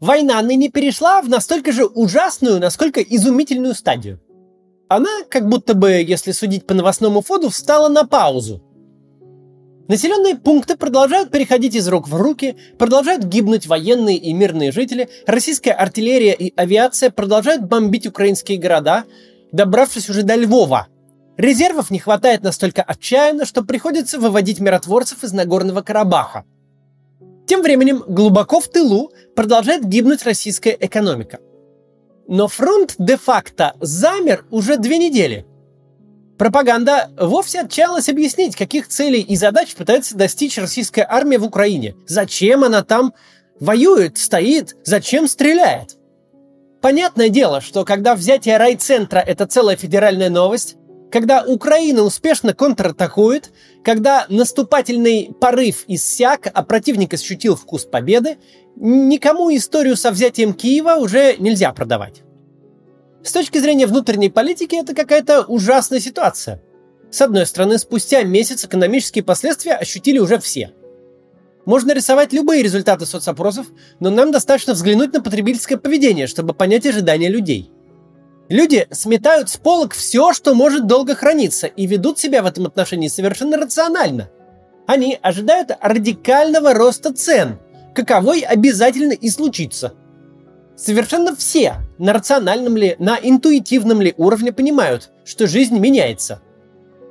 Война ныне перешла в настолько же ужасную, насколько изумительную стадию. Она, как будто бы, если судить по новостному фоду, встала на паузу. Населенные пункты продолжают переходить из рук в руки, продолжают гибнуть военные и мирные жители, российская артиллерия и авиация продолжают бомбить украинские города, добравшись уже до Львова. Резервов не хватает настолько отчаянно, что приходится выводить миротворцев из Нагорного Карабаха. Тем временем глубоко в тылу продолжает гибнуть российская экономика. Но фронт де-факто замер уже две недели – Пропаганда вовсе отчаялась объяснить, каких целей и задач пытается достичь российская армия в Украине. Зачем она там воюет, стоит, зачем стреляет. Понятное дело, что когда взятие райцентра – это целая федеральная новость, когда Украина успешно контратакует, когда наступательный порыв иссяк, а противник ощутил вкус победы, никому историю со взятием Киева уже нельзя продавать. С точки зрения внутренней политики это какая-то ужасная ситуация. С одной стороны, спустя месяц экономические последствия ощутили уже все. Можно рисовать любые результаты соцопросов, но нам достаточно взглянуть на потребительское поведение, чтобы понять ожидания людей. Люди сметают с полок все, что может долго храниться, и ведут себя в этом отношении совершенно рационально. Они ожидают радикального роста цен, каковой обязательно и случится – Совершенно все, на рациональном ли, на интуитивном ли уровне понимают, что жизнь меняется.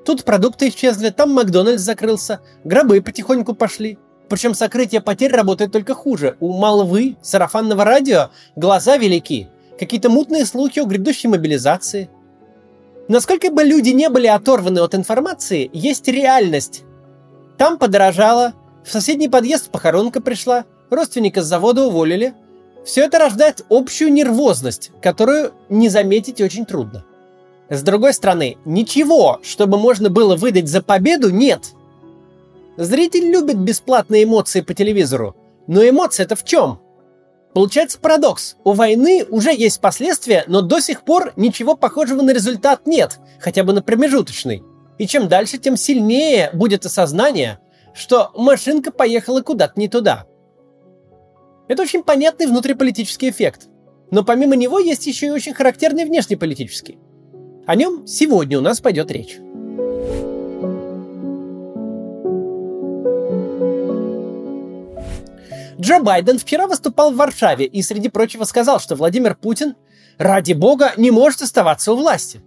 Тут продукты исчезли, там Макдональдс закрылся, гробы потихоньку пошли. Причем сокрытие потерь работает только хуже. У молвы, сарафанного радио глаза велики. Какие-то мутные слухи о грядущей мобилизации. Насколько бы люди не были оторваны от информации, есть реальность. Там подорожало, в соседний подъезд похоронка пришла, родственника с завода уволили – все это рождает общую нервозность, которую не заметить очень трудно. С другой стороны, ничего, чтобы можно было выдать за победу, нет. Зритель любит бесплатные эмоции по телевизору, но эмоции это в чем? Получается парадокс. У войны уже есть последствия, но до сих пор ничего похожего на результат нет, хотя бы на промежуточный. И чем дальше, тем сильнее будет осознание, что машинка поехала куда-то не туда – это очень понятный внутриполитический эффект. Но помимо него есть еще и очень характерный внешнеполитический. О нем сегодня у нас пойдет речь. Джо Байден вчера выступал в Варшаве и, среди прочего, сказал, что Владимир Путин, ради бога, не может оставаться у власти.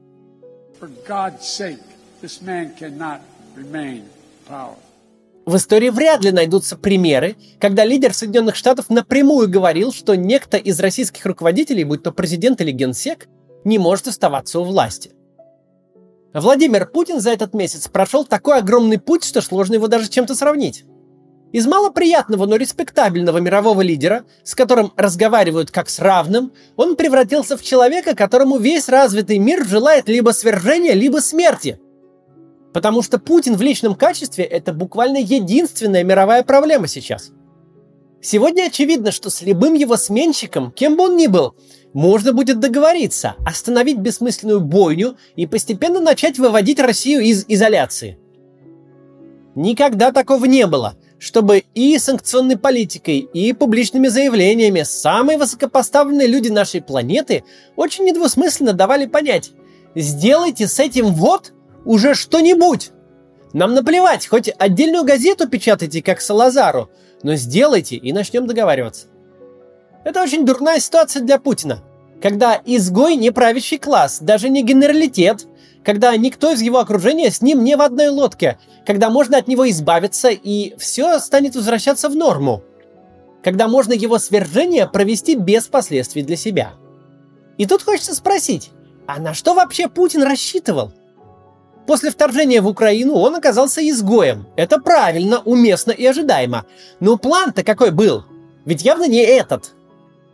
В истории вряд ли найдутся примеры, когда лидер Соединенных Штатов напрямую говорил, что некто из российских руководителей, будь то президент или генсек, не может оставаться у власти. Владимир Путин за этот месяц прошел такой огромный путь, что сложно его даже чем-то сравнить. Из малоприятного, но респектабельного мирового лидера, с которым разговаривают как с равным, он превратился в человека, которому весь развитый мир желает либо свержения, либо смерти – Потому что Путин в личном качестве – это буквально единственная мировая проблема сейчас. Сегодня очевидно, что с любым его сменщиком, кем бы он ни был, можно будет договориться, остановить бессмысленную бойню и постепенно начать выводить Россию из изоляции. Никогда такого не было, чтобы и санкционной политикой, и публичными заявлениями самые высокопоставленные люди нашей планеты очень недвусмысленно давали понять – сделайте с этим вот – уже что-нибудь. Нам наплевать, хоть отдельную газету печатайте, как Салазару, но сделайте и начнем договариваться. Это очень дурная ситуация для Путина, когда изгой не правящий класс, даже не генералитет, когда никто из его окружения с ним не в одной лодке, когда можно от него избавиться и все станет возвращаться в норму, когда можно его свержение провести без последствий для себя. И тут хочется спросить, а на что вообще Путин рассчитывал? После вторжения в Украину он оказался изгоем. Это правильно, уместно и ожидаемо. Но план-то какой был? Ведь явно не этот.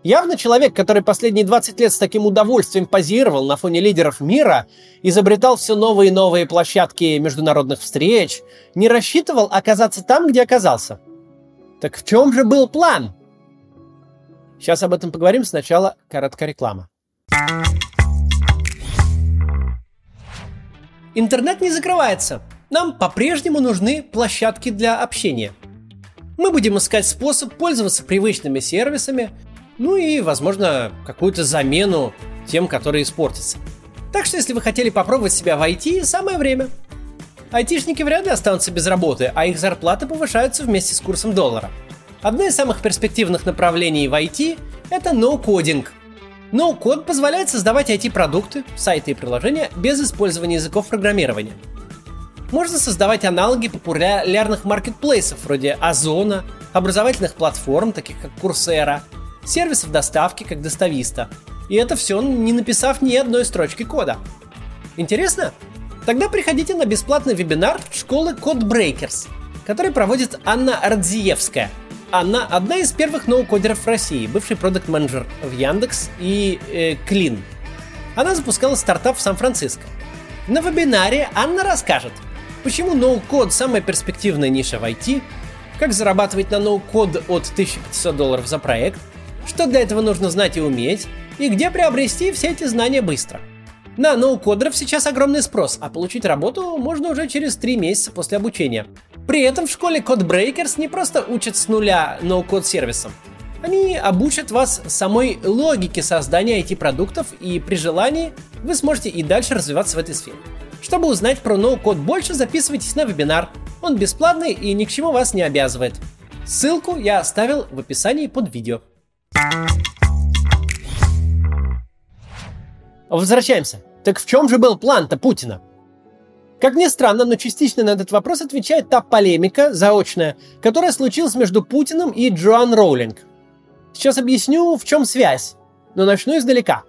Явно человек, который последние 20 лет с таким удовольствием позировал на фоне лидеров мира, изобретал все новые и новые площадки международных встреч, не рассчитывал оказаться там, где оказался. Так в чем же был план? Сейчас об этом поговорим. Сначала короткая реклама. Интернет не закрывается. Нам по-прежнему нужны площадки для общения. Мы будем искать способ пользоваться привычными сервисами, Ну и, возможно, какую-то замену тем, которые испортятся. Так что, если вы хотели попробовать себя в IT, самое время. Айтишники вряд ли останутся без работы, а их зарплаты повышаются вместе с курсом доллара. Одно из самых перспективных направлений в IT – это ноу-кодинг. Ноу-код позволяет создавать IT-продукты, сайты и приложения без использования языков программирования. Можно создавать аналоги популярных маркетплейсов вроде Озона, образовательных платформ, таких как Coursera, сервисов доставки, как Достависта – и это все, не написав ни одной строчки кода. Интересно? Тогда приходите на бесплатный вебинар школы Codebreakers, который проводит Анна Радзиевская. Анна – одна из первых ноу-кодеров России, бывший продукт менеджер в Яндекс и э, Клин. Она запускала стартап в Сан-Франциско. На вебинаре Анна расскажет, почему ноу-код – самая перспективная ниша в IT, как зарабатывать на ноу-код от 1500 долларов за проект, что для этого нужно знать и уметь, и где приобрести все эти знания быстро. На ноу-кодеров сейчас огромный спрос, а получить работу можно уже через 3 месяца после обучения. При этом в школе Codebreakers не просто учат с нуля ноу-код сервисом. Они обучат вас самой логике создания IT-продуктов, и при желании вы сможете и дальше развиваться в этой сфере. Чтобы узнать про ноу-код больше, записывайтесь на вебинар. Он бесплатный и ни к чему вас не обязывает. Ссылку я оставил в описании под видео. Возвращаемся. Так в чем же был план-то Путина? Как ни странно, но частично на этот вопрос отвечает та полемика, заочная, которая случилась между Путиным и Джоан Роулинг. Сейчас объясню, в чем связь, но начну издалека.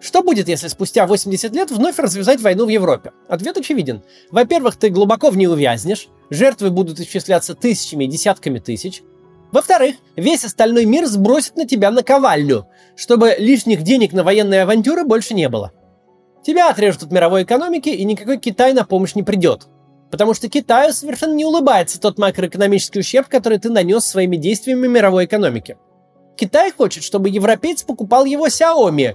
Что будет, если спустя 80 лет вновь развязать войну в Европе? Ответ очевиден. Во-первых, ты глубоко в ней увязнешь, жертвы будут исчисляться тысячами и десятками тысяч, во-вторых, весь остальной мир сбросит на тебя наковальню, чтобы лишних денег на военные авантюры больше не было. Тебя отрежут от мировой экономики, и никакой Китай на помощь не придет. Потому что Китаю совершенно не улыбается тот макроэкономический ущерб, который ты нанес своими действиями мировой экономике. Китай хочет, чтобы европеец покупал его Xiaomi,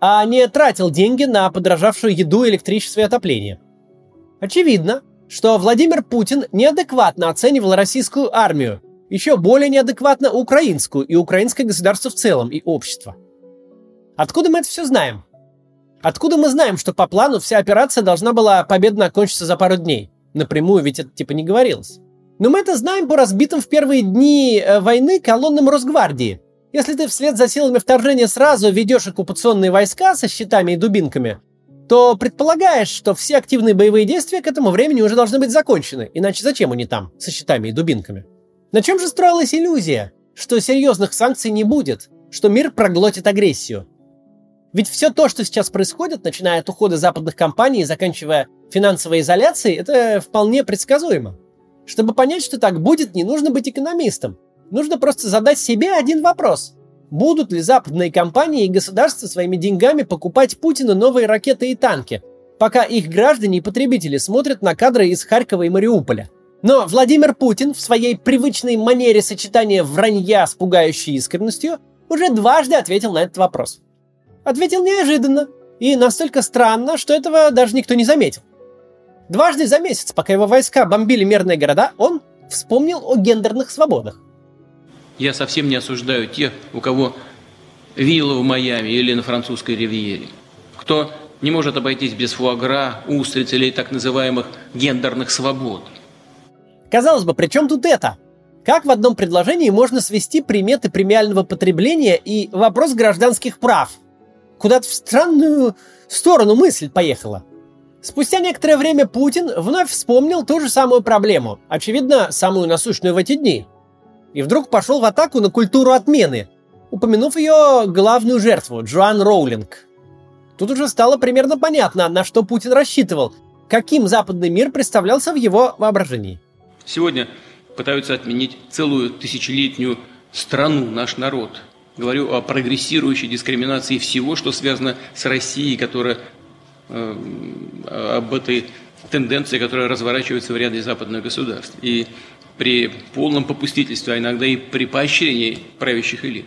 а не тратил деньги на подорожавшую еду, электричество и отопление. Очевидно, что Владимир Путин неадекватно оценивал российскую армию, еще более неадекватно украинскую и украинское государство в целом и общество. Откуда мы это все знаем? Откуда мы знаем, что по плану вся операция должна была победно окончиться за пару дней? Напрямую ведь это типа не говорилось. Но мы это знаем по разбитым в первые дни э, войны колоннам Росгвардии. Если ты вслед за силами вторжения сразу ведешь оккупационные войска со щитами и дубинками, то предполагаешь, что все активные боевые действия к этому времени уже должны быть закончены. Иначе зачем они там, со щитами и дубинками? На чем же строилась иллюзия? Что серьезных санкций не будет, что мир проглотит агрессию. Ведь все то, что сейчас происходит, начиная от ухода западных компаний и заканчивая финансовой изоляцией, это вполне предсказуемо. Чтобы понять, что так будет, не нужно быть экономистом. Нужно просто задать себе один вопрос. Будут ли западные компании и государства своими деньгами покупать Путину новые ракеты и танки, пока их граждане и потребители смотрят на кадры из Харькова и Мариуполя? Но Владимир Путин в своей привычной манере сочетания вранья с пугающей искренностью уже дважды ответил на этот вопрос. Ответил неожиданно и настолько странно, что этого даже никто не заметил. Дважды за месяц, пока его войска бомбили мирные города, он вспомнил о гендерных свободах. Я совсем не осуждаю тех, у кого вилла в Майами или на французской ривьере. Кто не может обойтись без фуагра, устриц или так называемых гендерных свобод – Казалось бы, при чем тут это? Как в одном предложении можно свести приметы премиального потребления и вопрос гражданских прав? Куда-то в странную сторону мысль поехала. Спустя некоторое время Путин вновь вспомнил ту же самую проблему, очевидно, самую насущную в эти дни. И вдруг пошел в атаку на культуру отмены, упомянув ее главную жертву, Джоан Роулинг. Тут уже стало примерно понятно, на что Путин рассчитывал, каким западный мир представлялся в его воображении – Сегодня пытаются отменить целую тысячелетнюю страну, наш народ. Говорю о прогрессирующей дискриминации всего, что связано с Россией, которая э, об этой тенденции, которая разворачивается в ряде западных государств. И при полном попустительстве, а иногда и при поощрении правящих элит.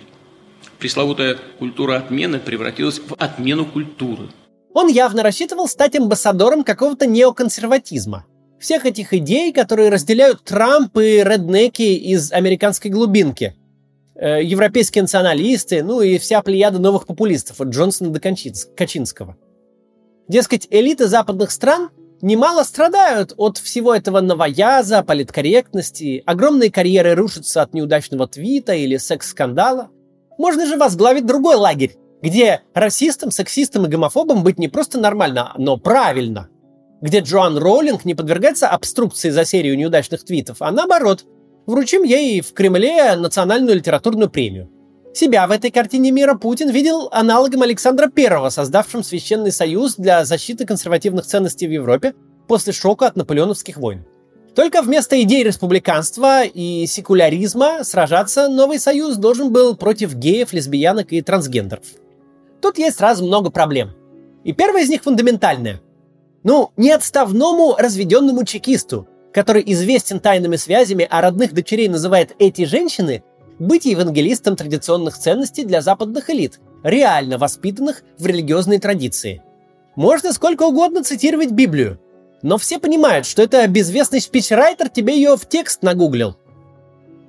Пресловутая культура отмены превратилась в отмену культуры. Он явно рассчитывал стать амбассадором какого-то неоконсерватизма – всех этих идей, которые разделяют Трамп и реднеки из американской глубинки. э, европейские националисты, ну и вся плеяда новых популистов от Джонсона до Качинского. Дескать, элиты западных стран немало страдают от всего этого новояза, политкорректности, огромные карьеры рушатся от неудачного твита или секс-скандала. Можно же возглавить другой лагерь, где расистам, сексистам и гомофобам быть не просто нормально, но правильно. Где Джоан Роулинг не подвергается обструкции за серию неудачных твитов, а наоборот, вручим ей в Кремле национальную литературную премию. Себя в этой картине мира Путин видел аналогом Александра I, создавшим Священный Союз для защиты консервативных ценностей в Европе после шока от наполеоновских войн. Только вместо идей республиканства и секуляризма сражаться новый союз должен был против геев, лесбиянок и трансгендеров. Тут есть сразу много проблем. И первая из них фундаментальная. Ну, не отставному разведенному чекисту, который известен тайными связями, а родных дочерей называет эти женщины, быть евангелистом традиционных ценностей для западных элит, реально воспитанных в религиозной традиции. Можно сколько угодно цитировать Библию, но все понимают, что это безвестный спичрайтер тебе ее в текст нагуглил.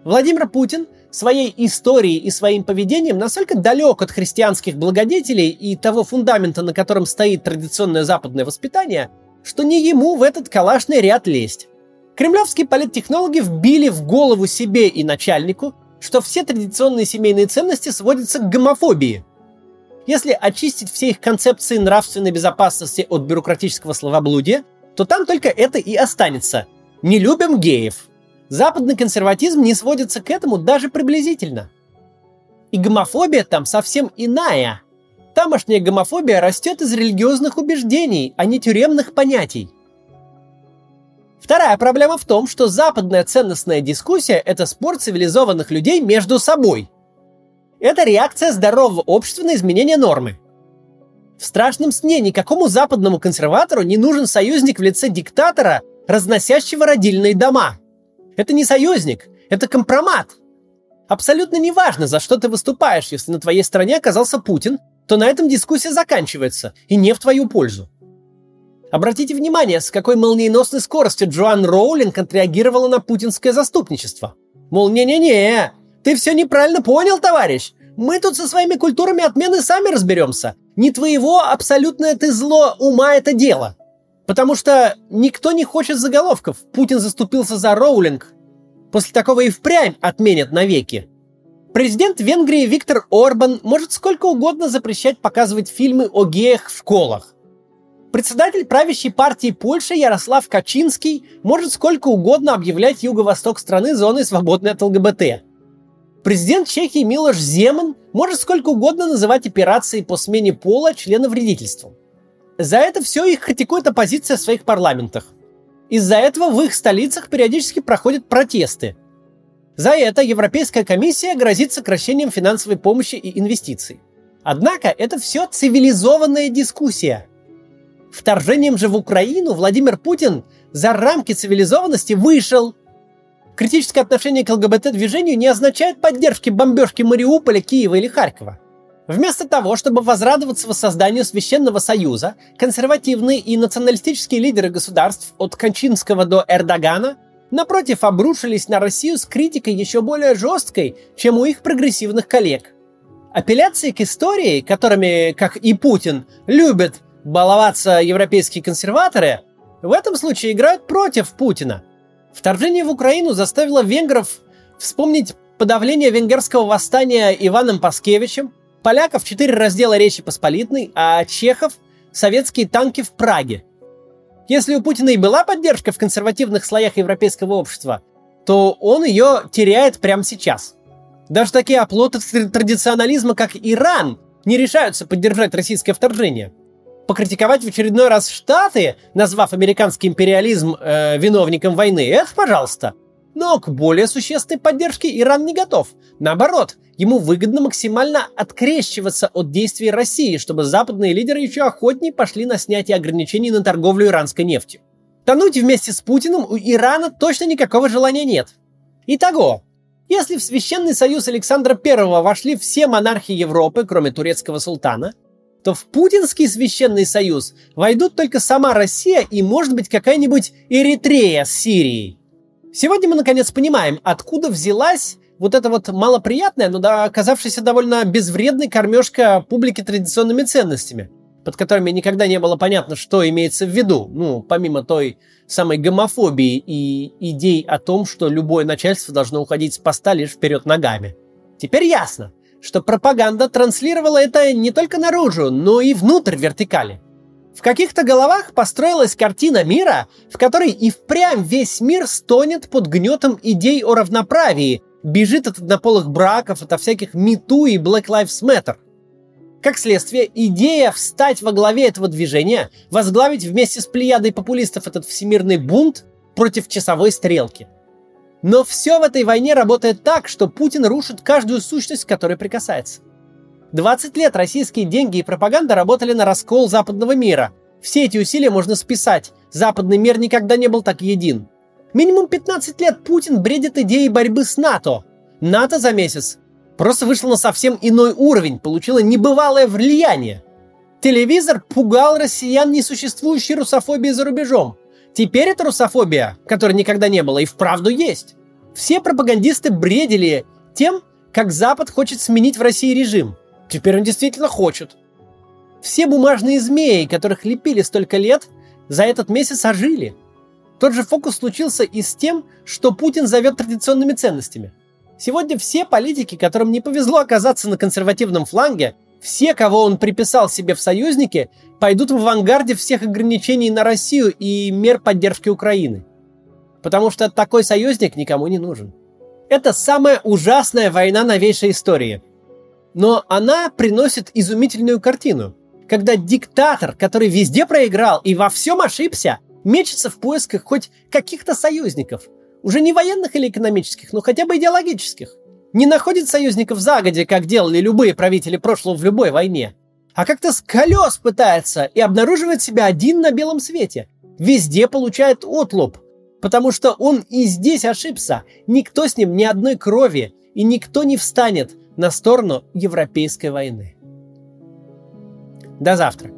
Владимир Путин своей историей и своим поведением настолько далек от христианских благодетелей и того фундамента, на котором стоит традиционное западное воспитание, что не ему в этот калашный ряд лезть. Кремлевские политтехнологи вбили в голову себе и начальнику, что все традиционные семейные ценности сводятся к гомофобии. Если очистить все их концепции нравственной безопасности от бюрократического словоблудия, то там только это и останется. Не любим геев. Западный консерватизм не сводится к этому даже приблизительно. И гомофобия там совсем иная. Тамошняя гомофобия растет из религиозных убеждений, а не тюремных понятий. Вторая проблема в том, что западная ценностная дискуссия – это спор цивилизованных людей между собой. Это реакция здорового общества на изменение нормы. В страшном сне никакому западному консерватору не нужен союзник в лице диктатора, разносящего родильные дома. Это не союзник, это компромат. Абсолютно неважно, за что ты выступаешь, если на твоей стороне оказался Путин, то на этом дискуссия заканчивается, и не в твою пользу. Обратите внимание, с какой молниеносной скоростью Джоан Роулинг отреагировала на путинское заступничество. Мол, не-не-не, ты все неправильно понял, товарищ. Мы тут со своими культурами отмены сами разберемся. Не твоего абсолютное ты зло ума это дело. Потому что никто не хочет заголовков. Путин заступился за Роулинг. После такого и впрямь отменят навеки. Президент Венгрии Виктор Орбан может сколько угодно запрещать показывать фильмы о геях в школах. Председатель правящей партии Польши Ярослав Качинский может сколько угодно объявлять юго-восток страны зоной, свободной от ЛГБТ. Президент Чехии Милош Земан может сколько угодно называть операции по смене пола члена вредительством. За это все их критикует оппозиция в своих парламентах. Из-за этого в их столицах периодически проходят протесты. За это Европейская комиссия грозит сокращением финансовой помощи и инвестиций. Однако это все цивилизованная дискуссия – Вторжением же в Украину Владимир Путин за рамки цивилизованности вышел. Критическое отношение к ЛГБТ-движению не означает поддержки бомбежки Мариуполя, Киева или Харькова. Вместо того, чтобы возрадоваться воссозданию Священного Союза, консервативные и националистические лидеры государств от Кончинского до Эрдогана напротив обрушились на Россию с критикой еще более жесткой, чем у их прогрессивных коллег. Апелляции к истории, которыми, как и Путин, любят баловаться европейские консерваторы, в этом случае играют против Путина. Вторжение в Украину заставило венгров вспомнить подавление венгерского восстания Иваном Паскевичем, поляков четыре раздела Речи Посполитной, а чехов – советские танки в Праге. Если у Путина и была поддержка в консервативных слоях европейского общества, то он ее теряет прямо сейчас. Даже такие оплоты традиционализма, как Иран, не решаются поддержать российское вторжение – покритиковать в очередной раз Штаты, назвав американский империализм э, виновником войны, это пожалуйста. Но к более существенной поддержке Иран не готов. Наоборот, ему выгодно максимально открещиваться от действий России, чтобы западные лидеры еще охотнее пошли на снятие ограничений на торговлю иранской нефтью. Тонуть вместе с Путиным у Ирана точно никакого желания нет. Итого, если в Священный Союз Александра I вошли все монархи Европы, кроме турецкого султана – то в Путинский священный союз войдут только сама Россия и, может быть, какая-нибудь Эритрея с Сирией. Сегодня мы наконец понимаем, откуда взялась вот эта вот малоприятная, но оказавшаяся довольно безвредной кормежка публики традиционными ценностями, под которыми никогда не было понятно, что имеется в виду, ну, помимо той самой гомофобии и идей о том, что любое начальство должно уходить с поста лишь вперед ногами. Теперь ясно, что пропаганда транслировала это не только наружу, но и внутрь вертикали. В каких-то головах построилась картина мира, в которой и впрямь весь мир стонет под гнетом идей о равноправии, бежит от однополых браков, от всяких МИТУ и Black Lives Matter. Как следствие, идея встать во главе этого движения, возглавить вместе с плеядой популистов этот всемирный бунт против часовой стрелки. Но все в этой войне работает так, что Путин рушит каждую сущность, к которой прикасается – 20 лет российские деньги и пропаганда работали на раскол западного мира. Все эти усилия можно списать. Западный мир никогда не был так един. Минимум 15 лет Путин бредит идеей борьбы с НАТО. НАТО за месяц просто вышло на совсем иной уровень, получило небывалое влияние. Телевизор пугал россиян несуществующей русофобией за рубежом. Теперь эта русофобия, которой никогда не было, и вправду есть. Все пропагандисты бредили тем, как Запад хочет сменить в России режим – Теперь он действительно хочет. Все бумажные змеи, которых лепили столько лет, за этот месяц ожили. Тот же фокус случился и с тем, что Путин зовет традиционными ценностями. Сегодня все политики, которым не повезло оказаться на консервативном фланге, все, кого он приписал себе в союзники, пойдут в авангарде всех ограничений на Россию и мер поддержки Украины. Потому что такой союзник никому не нужен. Это самая ужасная война новейшей истории – но она приносит изумительную картину. Когда диктатор, который везде проиграл и во всем ошибся, мечется в поисках хоть каких-то союзников. Уже не военных или экономических, но хотя бы идеологических. Не находит союзников загоди, как делали любые правители прошлого в любой войне. А как-то с колес пытается и обнаруживает себя один на белом свете. Везде получает отлуп. Потому что он и здесь ошибся. Никто с ним ни одной крови. И никто не встанет на сторону европейской войны. До завтра.